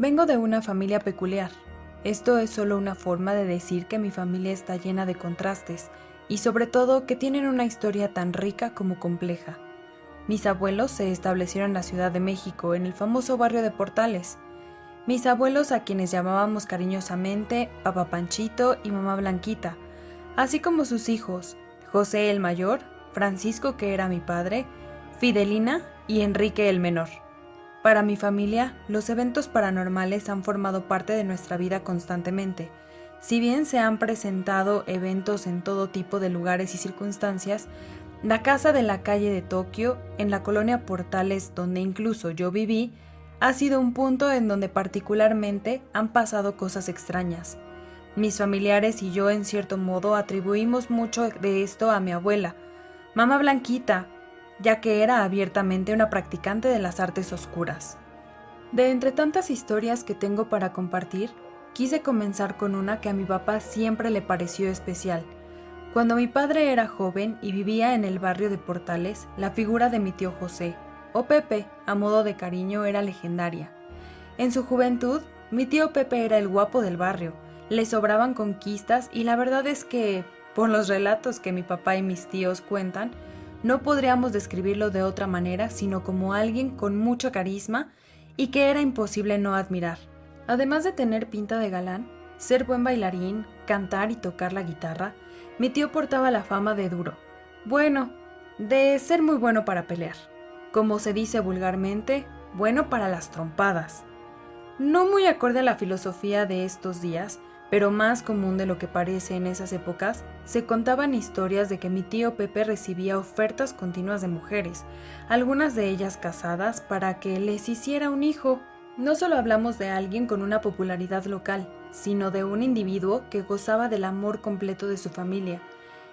Vengo de una familia peculiar. Esto es solo una forma de decir que mi familia está llena de contrastes y sobre todo que tienen una historia tan rica como compleja. Mis abuelos se establecieron en la Ciudad de México, en el famoso barrio de Portales. Mis abuelos a quienes llamábamos cariñosamente Papá Panchito y Mamá Blanquita, así como sus hijos, José el mayor, Francisco que era mi padre, Fidelina y Enrique el menor. Para mi familia, los eventos paranormales han formado parte de nuestra vida constantemente. Si bien se han presentado eventos en todo tipo de lugares y circunstancias, la casa de la calle de Tokio, en la colonia Portales donde incluso yo viví, ha sido un punto en donde particularmente han pasado cosas extrañas. Mis familiares y yo en cierto modo atribuimos mucho de esto a mi abuela, mamá Blanquita, ya que era abiertamente una practicante de las artes oscuras. De entre tantas historias que tengo para compartir, quise comenzar con una que a mi papá siempre le pareció especial. Cuando mi padre era joven y vivía en el barrio de Portales, la figura de mi tío José, o Pepe, a modo de cariño, era legendaria. En su juventud, mi tío Pepe era el guapo del barrio, le sobraban conquistas y la verdad es que, por los relatos que mi papá y mis tíos cuentan, no podríamos describirlo de otra manera sino como alguien con mucho carisma y que era imposible no admirar. Además de tener pinta de galán, ser buen bailarín, cantar y tocar la guitarra, mi tío portaba la fama de duro. Bueno, de ser muy bueno para pelear. Como se dice vulgarmente, bueno para las trompadas. No muy acorde a la filosofía de estos días, pero más común de lo que parece en esas épocas, se contaban historias de que mi tío Pepe recibía ofertas continuas de mujeres, algunas de ellas casadas, para que les hiciera un hijo. No solo hablamos de alguien con una popularidad local, sino de un individuo que gozaba del amor completo de su familia.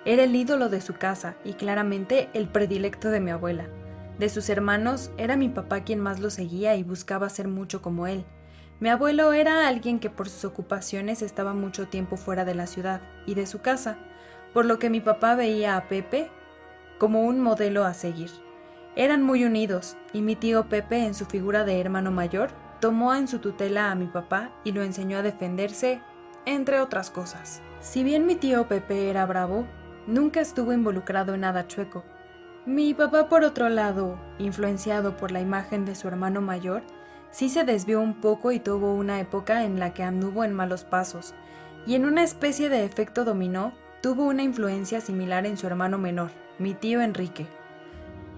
Era el ídolo de su casa y claramente el predilecto de mi abuela. De sus hermanos, era mi papá quien más lo seguía y buscaba ser mucho como él. Mi abuelo era alguien que por sus ocupaciones estaba mucho tiempo fuera de la ciudad y de su casa, por lo que mi papá veía a Pepe como un modelo a seguir. Eran muy unidos y mi tío Pepe en su figura de hermano mayor tomó en su tutela a mi papá y lo enseñó a defenderse, entre otras cosas. Si bien mi tío Pepe era bravo, nunca estuvo involucrado en nada chueco. Mi papá, por otro lado, influenciado por la imagen de su hermano mayor, sí se desvió un poco y tuvo una época en la que anduvo en malos pasos, y en una especie de efecto dominó, tuvo una influencia similar en su hermano menor, mi tío Enrique.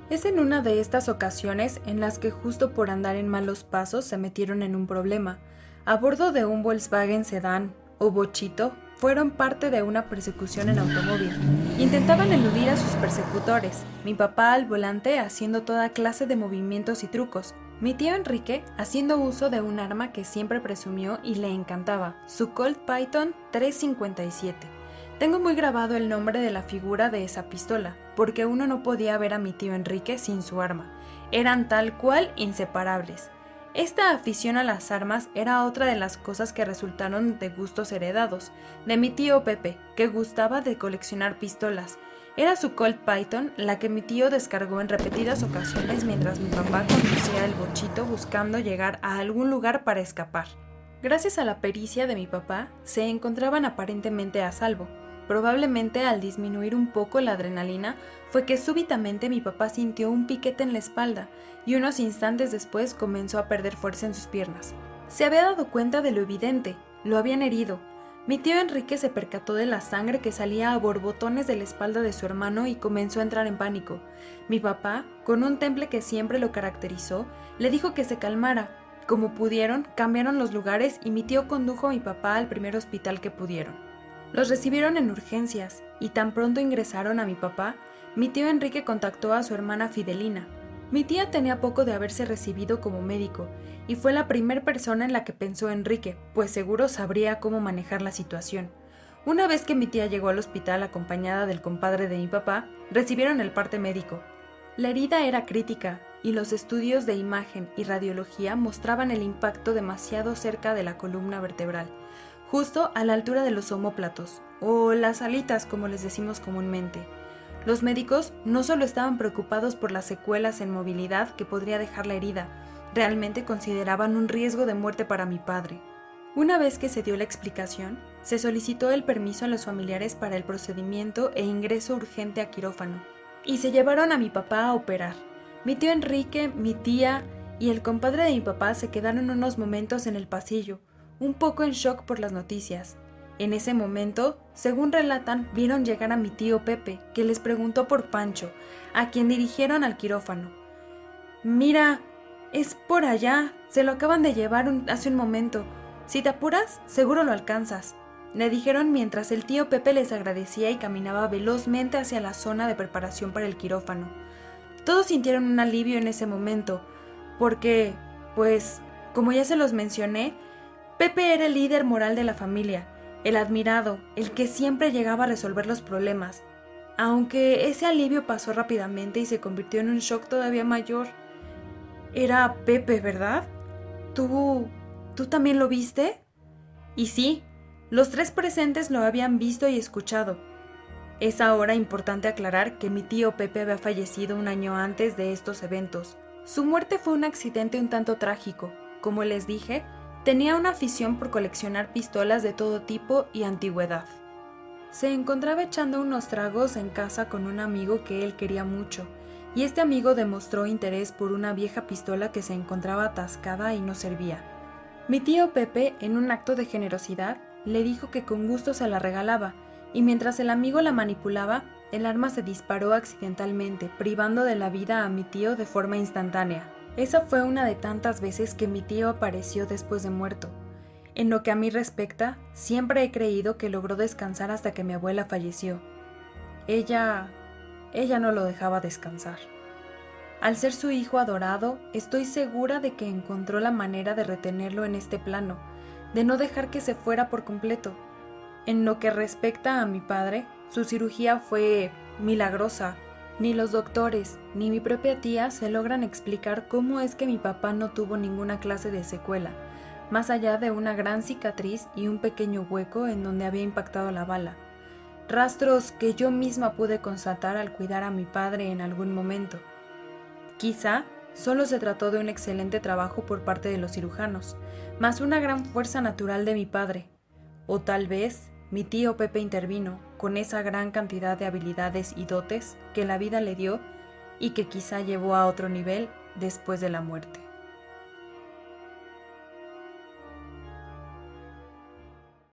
Es en una de estas ocasiones en las que justo por andar en malos pasos se metieron en un problema. A bordo de un Volkswagen sedán o bochito, fueron parte de una persecución en automóvil. Intentaban eludir a sus persecutores, mi papá al volante haciendo toda clase de movimientos y trucos, mi tío Enrique haciendo uso de un arma que siempre presumió y le encantaba, su Colt Python 357. Tengo muy grabado el nombre de la figura de esa pistola, porque uno no podía ver a mi tío Enrique sin su arma. Eran tal cual inseparables. Esta afición a las armas era otra de las cosas que resultaron de gustos heredados, de mi tío Pepe, que gustaba de coleccionar pistolas, era su Colt Python la que mi tío descargó en repetidas ocasiones mientras mi papá conducía el bochito buscando llegar a algún lugar para escapar. Gracias a la pericia de mi papá, se encontraban aparentemente a salvo. Probablemente al disminuir un poco la adrenalina fue que súbitamente mi papá sintió un piquete en la espalda y unos instantes después comenzó a perder fuerza en sus piernas. Se había dado cuenta de lo evidente, lo habían herido, mi tío Enrique se percató de la sangre que salía a borbotones de la espalda de su hermano y comenzó a entrar en pánico. Mi papá, con un temple que siempre lo caracterizó, le dijo que se calmara. Como pudieron, cambiaron los lugares y mi tío condujo a mi papá al primer hospital que pudieron. Los recibieron en urgencias y tan pronto ingresaron a mi papá, mi tío Enrique contactó a su hermana Fidelina, mi tía tenía poco de haberse recibido como médico y fue la primera persona en la que pensó Enrique, pues seguro sabría cómo manejar la situación. Una vez que mi tía llegó al hospital acompañada del compadre de mi papá, recibieron el parte médico. La herida era crítica y los estudios de imagen y radiología mostraban el impacto demasiado cerca de la columna vertebral, justo a la altura de los omóplatos, o las alitas como les decimos comúnmente Los médicos no solo estaban preocupados por las secuelas en movilidad que podría dejar la herida, realmente consideraban un riesgo de muerte para mi padre. Una vez que se dio la explicación, se solicitó el permiso a los familiares para el procedimiento e ingreso urgente a quirófano, y se llevaron a mi papá a operar. Mi tío Enrique, mi tía y el compadre de mi papá se quedaron unos momentos en el pasillo, un poco en shock por las noticias. En ese momento, según relatan, vieron llegar a mi tío Pepe, que les preguntó por Pancho, a quien dirigieron al quirófano. Mira, es por allá, se lo acaban de llevar hace un momento. Si te apuras, seguro lo alcanzas. Le dijeron mientras el tío Pepe les agradecía y caminaba velozmente hacia la zona de preparación para el quirófano. Todos sintieron un alivio en ese momento, porque, pues, como ya se los mencioné, Pepe era el líder moral de la familia, el admirado, el que siempre llegaba a resolver los problemas, aunque ese alivio pasó rápidamente y se convirtió en un shock todavía mayor. Era Pepe, ¿verdad? ¿Tú... tú también lo viste? Y sí, los tres presentes lo habían visto y escuchado. Es ahora importante aclarar que mi tío Pepe había fallecido un año antes de estos eventos. Su muerte fue un accidente un tanto trágico. Como les dije, Tenía una afición por coleccionar pistolas de todo tipo y antigüedad. Se encontraba echando unos tragos en casa con un amigo que él quería mucho, y este amigo demostró interés por una vieja pistola que se encontraba atascada y no servía. Mi tío Pepe, en un acto de generosidad, le dijo que con gusto se la regalaba, y mientras el amigo la manipulaba, el arma se disparó accidentalmente, privando de la vida a mi tío de forma instantánea. Esa fue una de tantas veces que mi tío apareció después de muerto. En lo que a mí respecta, siempre he creído que logró descansar hasta que mi abuela falleció. Ella... ella no lo dejaba descansar. Al ser su hijo adorado, estoy segura de que encontró la manera de retenerlo en este plano, de no dejar que se fuera por completo. En lo que respecta a mi padre, su cirugía fue milagrosa, ni los doctores, ni mi propia tía se logran explicar cómo es que mi papá no tuvo ninguna clase de secuela, más allá de una gran cicatriz y un pequeño hueco en donde había impactado la bala. Rastros que yo misma pude constatar al cuidar a mi padre en algún momento. Quizá solo se trató de un excelente trabajo por parte de los cirujanos, más una gran fuerza natural de mi padre. O tal vez mi tío Pepe intervino con esa gran cantidad de habilidades y dotes que la vida le dio y que quizá llevó a otro nivel después de la muerte.